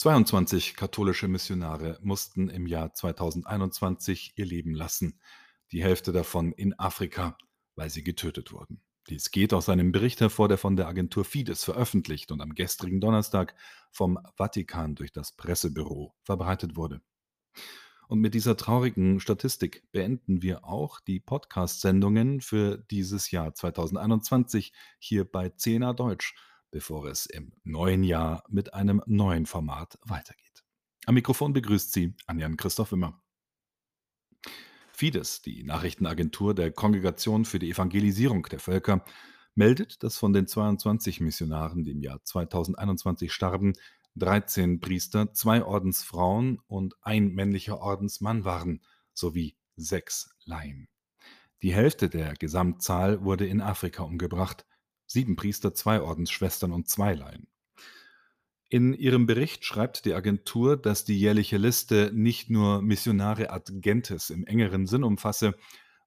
22 katholische Missionare mussten im Jahr 2021 ihr Leben lassen, die Hälfte davon in Afrika, weil sie getötet wurden. Dies geht aus einem Bericht hervor, der von der Agentur Fides veröffentlicht und am gestrigen Donnerstag vom Vatikan durch das Pressebüro verbreitet wurde. Und mit dieser traurigen Statistik beenden wir auch die Podcast-Sendungen für dieses Jahr 2021 hier bei CNA Deutsch bevor es im neuen Jahr mit einem neuen Format weitergeht. Am Mikrofon begrüßt Sie Anjan Christoph Wimmer. Fides, die Nachrichtenagentur der Kongregation für die Evangelisierung der Völker, meldet, dass von den 22 Missionaren, die im Jahr 2021 starben, 13 Priester, zwei Ordensfrauen und ein männlicher Ordensmann waren, sowie sechs Laien. Die Hälfte der Gesamtzahl wurde in Afrika umgebracht, sieben Priester, zwei Ordensschwestern und zwei Laien. In ihrem Bericht schreibt die Agentur, dass die jährliche Liste nicht nur Missionare ad gentes im engeren Sinn umfasse,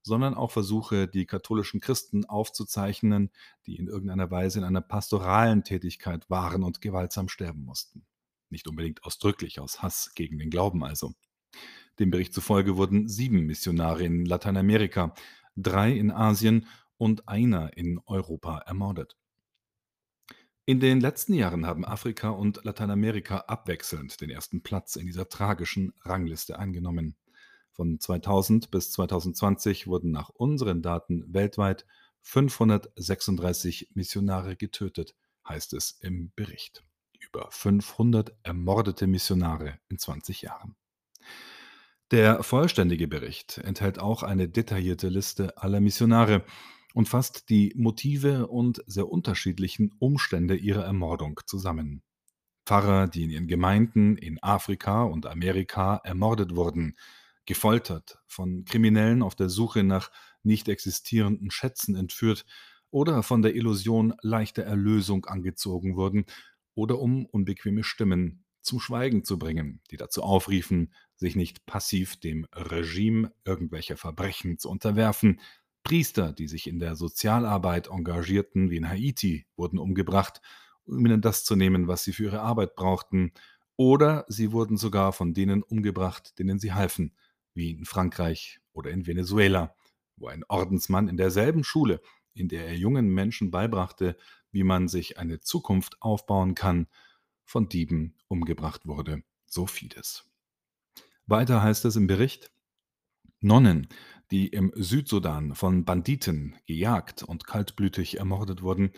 sondern auch versuche, die katholischen Christen aufzuzeichnen, die in irgendeiner Weise in einer pastoralen Tätigkeit waren und gewaltsam sterben mussten. Nicht unbedingt ausdrücklich aus Hass gegen den Glauben also. Dem Bericht zufolge wurden sieben Missionare in Lateinamerika, drei in Asien und einer in Europa ermordet. In den letzten Jahren haben Afrika und Lateinamerika abwechselnd den ersten Platz in dieser tragischen Rangliste eingenommen. Von 2000 bis 2020 wurden nach unseren Daten weltweit 536 Missionare getötet, heißt es im Bericht. Über 500 ermordete Missionare in 20 Jahren. Der vollständige Bericht enthält auch eine detaillierte Liste aller Missionare, und fasst die Motive und sehr unterschiedlichen Umstände ihrer Ermordung zusammen. Pfarrer, die in ihren Gemeinden in Afrika und Amerika ermordet wurden, gefoltert, von Kriminellen auf der Suche nach nicht existierenden Schätzen entführt oder von der Illusion leichter Erlösung angezogen wurden oder um unbequeme Stimmen zum Schweigen zu bringen, die dazu aufriefen, sich nicht passiv dem Regime irgendwelcher Verbrechen zu unterwerfen, Priester, die sich in der Sozialarbeit engagierten, wie in Haiti, wurden umgebracht, um ihnen das zu nehmen, was sie für ihre Arbeit brauchten, oder sie wurden sogar von denen umgebracht, denen sie halfen, wie in Frankreich oder in Venezuela, wo ein Ordensmann in derselben Schule, in der er jungen Menschen beibrachte, wie man sich eine Zukunft aufbauen kann, von Dieben umgebracht wurde. So vieles. Weiter heißt es im Bericht, Nonnen, die im Südsudan von Banditen gejagt und kaltblütig ermordet wurden,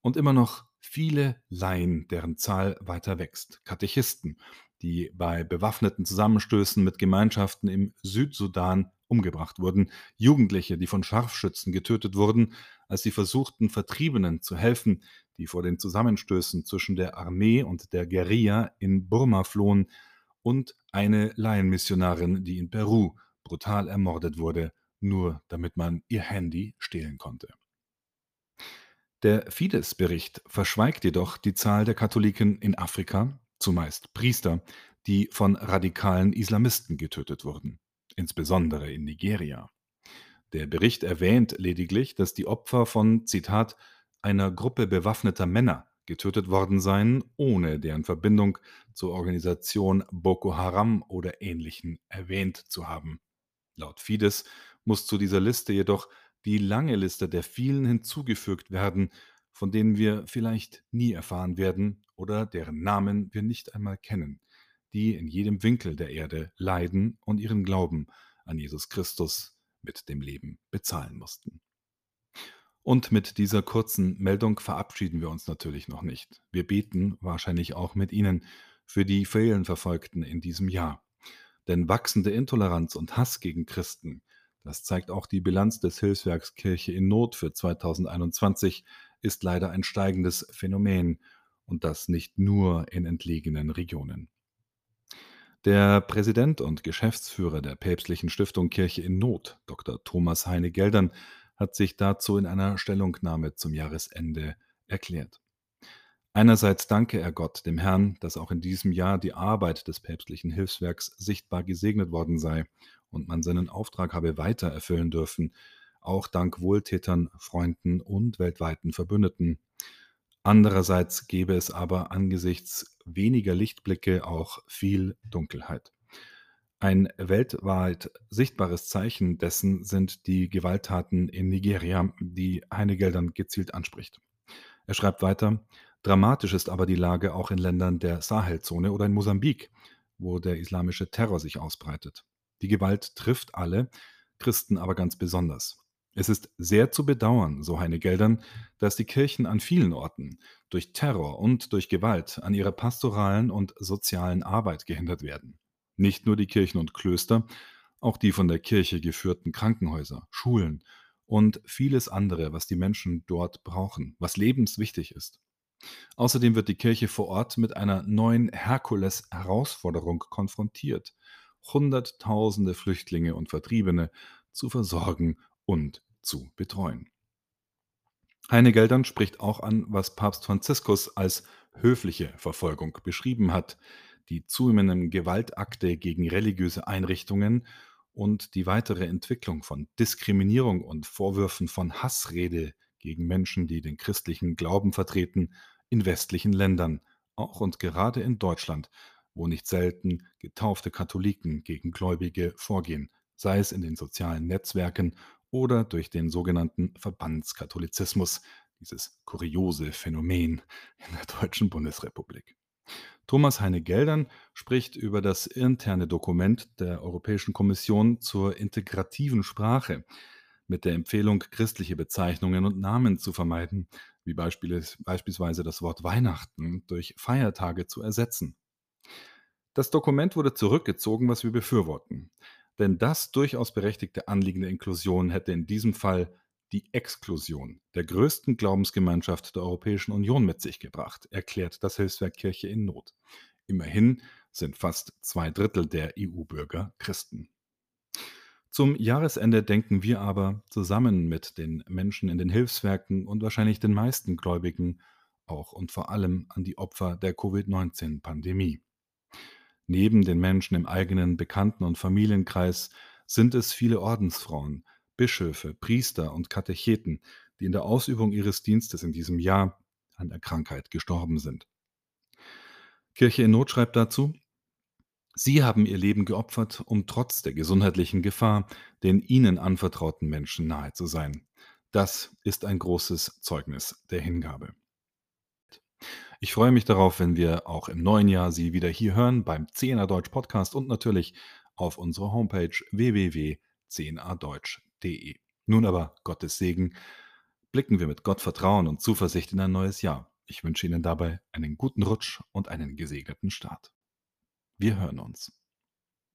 und immer noch viele Laien, deren Zahl weiter wächst, Katechisten, die bei bewaffneten Zusammenstößen mit Gemeinschaften im Südsudan umgebracht wurden, Jugendliche, die von Scharfschützen getötet wurden, als sie versuchten, Vertriebenen zu helfen, die vor den Zusammenstößen zwischen der Armee und der Guerilla in Burma flohen, und eine Laienmissionarin, die in Peru brutal ermordet wurde, nur damit man ihr Handy stehlen konnte. Der Fides-Bericht verschweigt jedoch die Zahl der Katholiken in Afrika, zumeist Priester, die von radikalen Islamisten getötet wurden, insbesondere in Nigeria. Der Bericht erwähnt lediglich, dass die Opfer von, Zitat, einer Gruppe bewaffneter Männer getötet worden seien, ohne deren Verbindung zur Organisation Boko Haram oder ähnlichen erwähnt zu haben. Laut Fides muss zu dieser Liste jedoch die lange Liste der vielen hinzugefügt werden, von denen wir vielleicht nie erfahren werden oder deren Namen wir nicht einmal kennen, die in jedem Winkel der Erde leiden und ihren Glauben an Jesus Christus mit dem Leben bezahlen mussten. Und mit dieser kurzen Meldung verabschieden wir uns natürlich noch nicht. Wir beten wahrscheinlich auch mit Ihnen für die vielen Verfolgten in diesem Jahr. Denn wachsende Intoleranz und Hass gegen Christen, das zeigt auch die Bilanz des Hilfswerks Kirche in Not für 2021, ist leider ein steigendes Phänomen und das nicht nur in entlegenen Regionen. Der Präsident und Geschäftsführer der päpstlichen Stiftung Kirche in Not, Dr. Thomas Heine Geldern, hat sich dazu in einer Stellungnahme zum Jahresende erklärt. Einerseits danke er Gott, dem Herrn, dass auch in diesem Jahr die Arbeit des päpstlichen Hilfswerks sichtbar gesegnet worden sei und man seinen Auftrag habe weiter erfüllen dürfen, auch dank Wohltätern, Freunden und weltweiten Verbündeten. Andererseits gäbe es aber angesichts weniger Lichtblicke auch viel Dunkelheit. Ein weltweit sichtbares Zeichen dessen sind die Gewalttaten in Nigeria, die Heine Geldern gezielt anspricht. Er schreibt weiter: „Dramatisch ist aber die Lage auch in Ländern der Sahelzone oder in Mosambik, wo der islamische Terror sich ausbreitet. Die Gewalt trifft alle, Christen aber ganz besonders. Es ist sehr zu bedauern, so Heine Geldern, dass die Kirchen an vielen Orten durch Terror und durch Gewalt an ihrer pastoralen und sozialen Arbeit gehindert werden. Nicht nur die Kirchen und Klöster, auch die von der Kirche geführten Krankenhäuser, Schulen und vieles andere, was die Menschen dort brauchen, was lebenswichtig ist. Außerdem wird die Kirche vor Ort mit einer neuen Herkules-Herausforderung konfrontiert, Hunderttausende Flüchtlinge und Vertriebene zu versorgen und zu betreuen. Heine Geldern spricht auch an, was Papst Franziskus als höfliche Verfolgung beschrieben hat, die zunehmenden Gewaltakte gegen religiöse Einrichtungen und die weitere Entwicklung von Diskriminierung und Vorwürfen von Hassrede gegen Menschen, die den christlichen Glauben vertreten, in westlichen Ländern, auch und gerade in Deutschland, wo nicht selten getaufte Katholiken gegen Gläubige vorgehen, sei es in den sozialen Netzwerken oder durch den sogenannten Verbandskatholizismus, dieses kuriose Phänomen in der deutschen Bundesrepublik. Thomas Heine Geldern spricht über das interne Dokument der Europäischen Kommission zur integrativen Sprache mit der Empfehlung, christliche Bezeichnungen und Namen zu vermeiden, wie beispielsweise das Wort Weihnachten durch Feiertage zu ersetzen. Das Dokument wurde zurückgezogen, was wir befürworten. Denn das durchaus berechtigte Anliegen der Inklusion hätte in diesem Fall die Exklusion der größten Glaubensgemeinschaft der Europäischen Union mit sich gebracht, erklärt das Hilfswerk Kirche in Not. Immerhin sind fast zwei Drittel der EU-Bürger Christen. Zum Jahresende denken wir aber zusammen mit den Menschen in den Hilfswerken und wahrscheinlich den meisten Gläubigen auch und vor allem an die Opfer der Covid-19-Pandemie. Neben den Menschen im eigenen Bekannten- und Familienkreis sind es viele Ordensfrauen, Bischöfe, Priester und Katecheten, die in der Ausübung ihres Dienstes in diesem Jahr an der Krankheit gestorben sind. Kirche in Not schreibt dazu, Sie haben Ihr Leben geopfert, um trotz der gesundheitlichen Gefahr den Ihnen anvertrauten Menschen nahe zu sein. Das ist ein großes Zeugnis der Hingabe. Ich freue mich darauf, wenn wir auch im neuen Jahr Sie wieder hier hören beim 10er Deutsch Podcast und natürlich auf unserer Homepage www.10erdeutsch.de. Nun aber Gottes Segen. Blicken wir mit Gottvertrauen und Zuversicht in ein neues Jahr. Ich wünsche Ihnen dabei einen guten Rutsch und einen gesegneten Start. Wir hören uns.